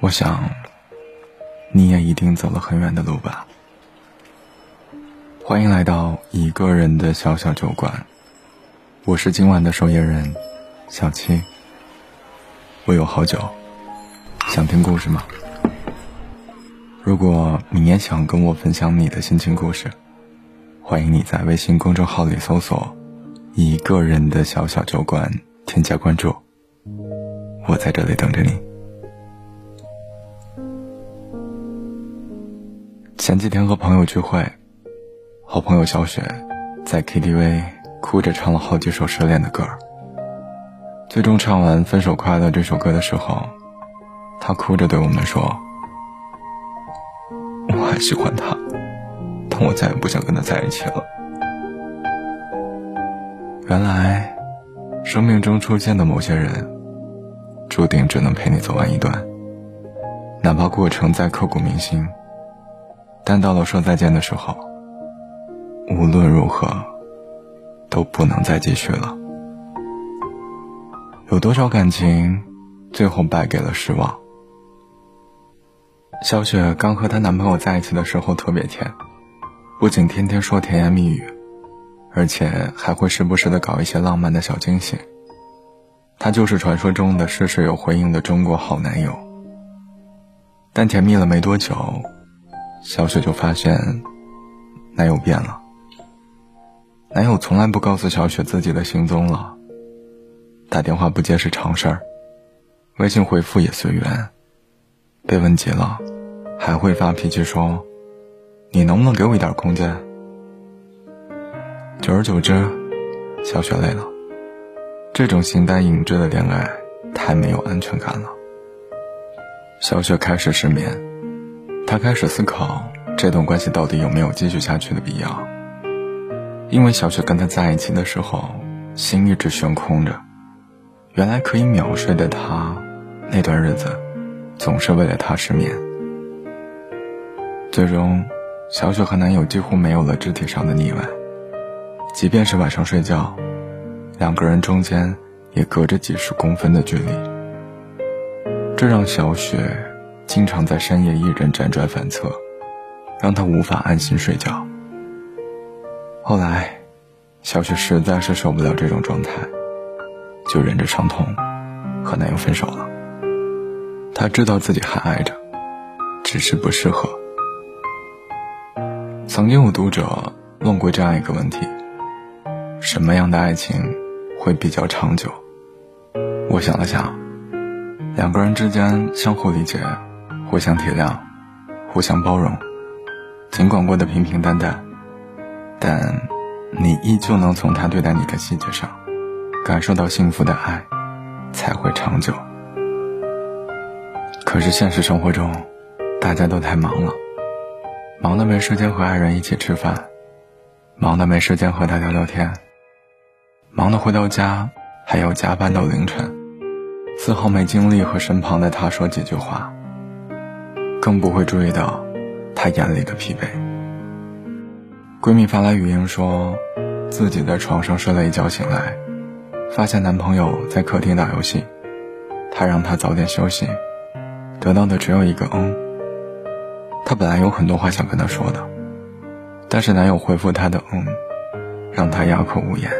我想，你也一定走了很远的路吧。欢迎来到一个人的小小酒馆，我是今晚的守夜人，小七。我有好酒，想听故事吗？如果你也想跟我分享你的心情故事，欢迎你在微信公众号里搜索“一个人的小小酒馆”，添加关注，我在这里等着你。前几天和朋友聚会，好朋友小雪在 KTV 哭着唱了好几首失恋的歌最终唱完《分手快乐》这首歌的时候，她哭着对我们说：“我还喜欢他，但我再也不想跟他在一起了。”原来，生命中出现的某些人，注定只能陪你走完一段，哪怕过程再刻骨铭心。但到了说再见的时候，无论如何都不能再继续了。有多少感情，最后败给了失望？小雪刚和她男朋友在一起的时候特别甜，不仅天天说甜言蜜语，而且还会时不时的搞一些浪漫的小惊喜。他就是传说中的事事有回应的中国好男友。但甜蜜了没多久。小雪就发现，男友变了。男友从来不告诉小雪自己的行踪了，打电话不接是常事儿，微信回复也随缘，被问急了，还会发脾气说：“你能不能给我一点空间？”久而久之，小雪累了，这种形单影只的恋爱太没有安全感了。小雪开始失眠。他开始思考这段关系到底有没有继续下去的必要。因为小雪跟他在一起的时候，心一直悬空着。原来可以秒睡的他，那段日子总是为了他失眠。最终，小雪和男友几乎没有了肢体上的腻歪，即便是晚上睡觉，两个人中间也隔着几十公分的距离。这让小雪。经常在深夜一人辗转反侧，让他无法安心睡觉。后来，小雪实在是受不了这种状态，就忍着伤痛和男友分手了。她知道自己还爱着，只是不适合。曾经有读者问过这样一个问题：什么样的爱情会比较长久？我想了想，两个人之间相互理解。互相体谅，互相包容，尽管过得平平淡淡，但你依旧能从他对待你的细节上，感受到幸福的爱，才会长久。可是现实生活中，大家都太忙了，忙的没时间和爱人一起吃饭，忙的没时间和他聊聊天，忙的回到家还要加班到凌晨，丝毫没精力和身旁的他说几句话。更不会注意到他眼里的疲惫。闺蜜发来语音说，自己在床上睡了一觉醒来，发现男朋友在客厅打游戏，她让他早点休息，得到的只有一个嗯。她本来有很多话想跟他说的，但是男友回复她的嗯，让她哑口无言。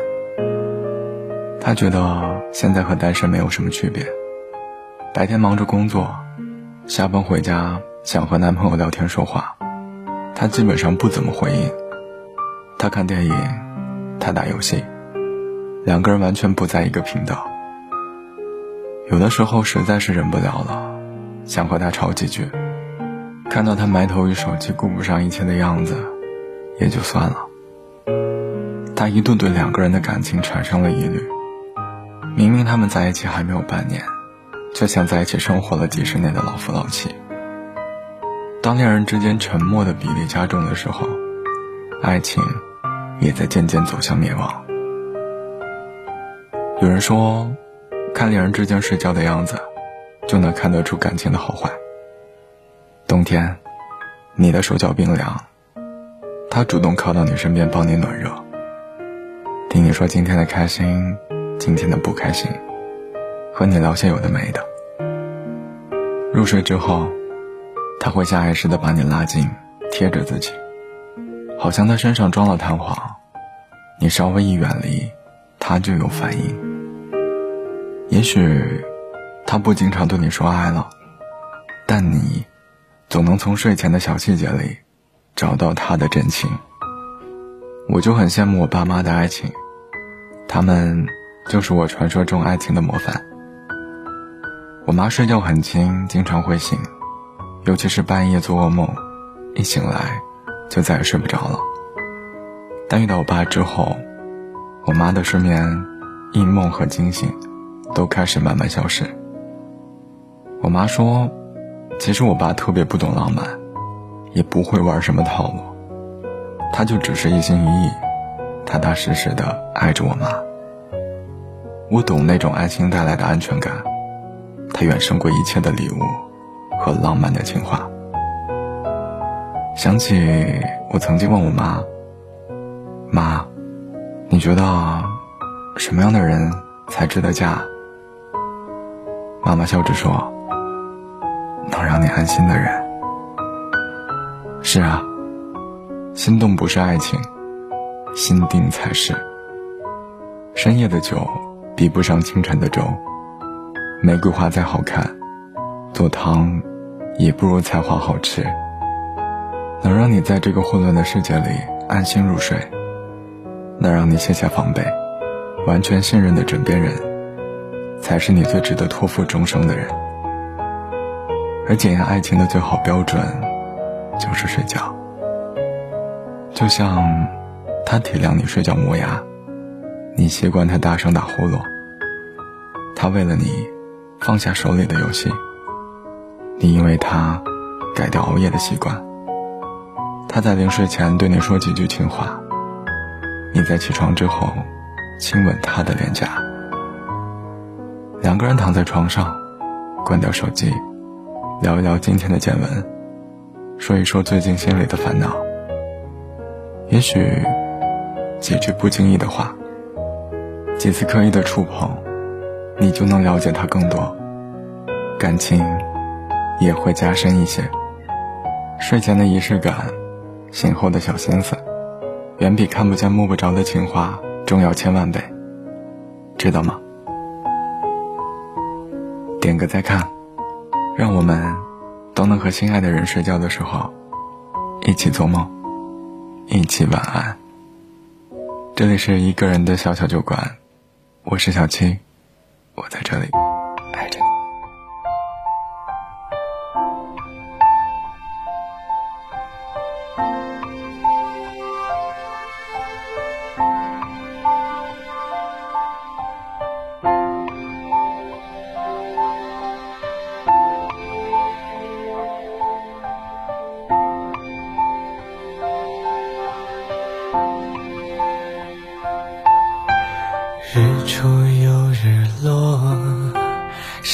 她觉得现在和单身没有什么区别，白天忙着工作，下班回家。想和男朋友聊天说话，他基本上不怎么回应。他看电影，他打游戏，两个人完全不在一个频道。有的时候实在是忍不了了，想和他吵几句。看到他埋头于手机，顾不上一切的样子，也就算了。他一度对两个人的感情产生了疑虑。明明他们在一起还没有半年，就像在一起生活了几十年的老夫老妻。当恋人之间沉默的比例加重的时候，爱情也在渐渐走向灭亡。有人说，看恋人之间睡觉的样子，就能看得出感情的好坏。冬天，你的手脚冰凉，他主动靠到你身边帮你暖热，听你说今天的开心，今天的不开心，和你聊些有的没的。入睡之后，他会下意识地把你拉近，贴着自己，好像他身上装了弹簧，你稍微一远离，他就有反应。也许他不经常对你说爱了，但你总能从睡前的小细节里找到他的真情。我就很羡慕我爸妈的爱情，他们就是我传说中爱情的模范。我妈睡觉很轻，经常会醒，尤其是半夜做噩梦，一醒来就再也睡不着了。但遇到我爸之后，我妈的失眠、异梦和惊醒都开始慢慢消失。我妈说，其实我爸特别不懂浪漫，也不会玩什么套路，他就只是一心一意、踏踏实实的爱着我妈。我懂那种爱情带来的安全感。它远胜过一切的礼物和浪漫的情话。想起我曾经问我妈：“妈，你觉得什么样的人才值得嫁？”妈妈笑着说：“能让你安心的人。”是啊，心动不是爱情，心定才是。深夜的酒比不上清晨的粥。玫瑰花再好看，做汤也不如菜花好吃。能让你在这个混乱的世界里安心入睡，能让你卸下防备，完全信任的枕边人，才是你最值得托付终生的人。而检验爱情的最好标准，就是睡觉。就像他体谅你睡觉磨牙，你习惯他大声打呼噜，他为了你。放下手里的游戏，你因为他改掉熬夜的习惯。他在临睡前对你说几句情话，你在起床之后亲吻他的脸颊。两个人躺在床上，关掉手机，聊一聊今天的见闻，说一说最近心里的烦恼。也许几句不经意的话，几次刻意的触碰。你就能了解他更多，感情也会加深一些。睡前的仪式感，醒后的小心思，远比看不见摸不着的情话重要千万倍，知道吗？点个再看，让我们都能和心爱的人睡觉的时候，一起做梦，一起晚安。这里是一个人的小小酒馆，我是小七。我在这里。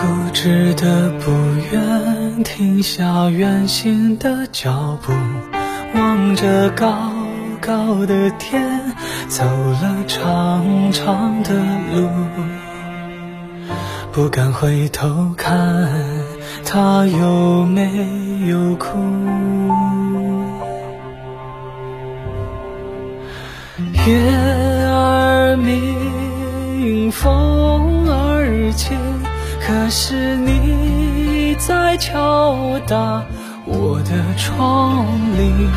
固执的不愿停下远行的脚步，望着高高的天，走了长长的路，不敢回头看他有没有哭。月儿明，风儿轻，可是你在敲打我的窗棂。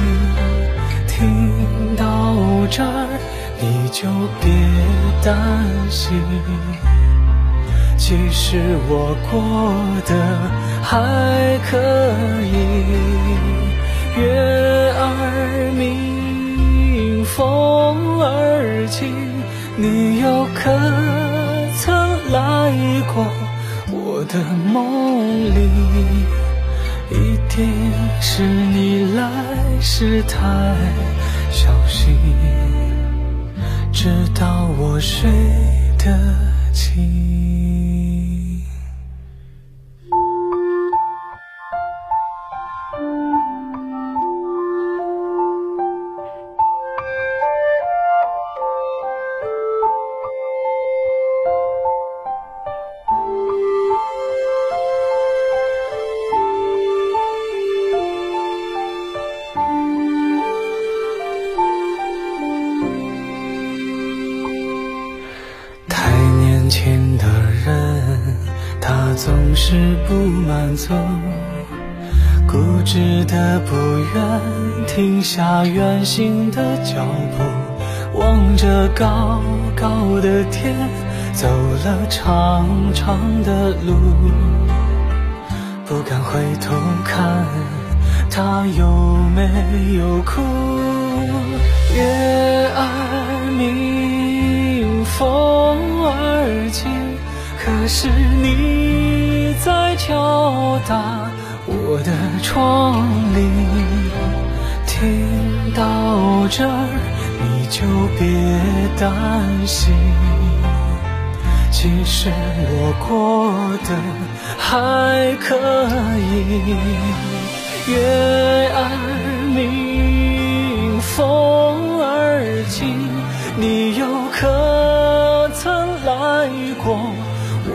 听到这儿，你就别担心，其实我过得还可以。月儿明。风儿轻，你又可曾来过的梦里，一定是你来时太小心，直到我睡得轻。总是不满足，固执的不愿停下远行的脚步，望着高高的天，走了长长的路，不敢回头看他有没有哭。月儿明，风儿轻，可是你。在敲打我的窗棂，听到这儿你就别担心，其实我过得还可以。月儿明，风儿轻，你又可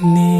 你。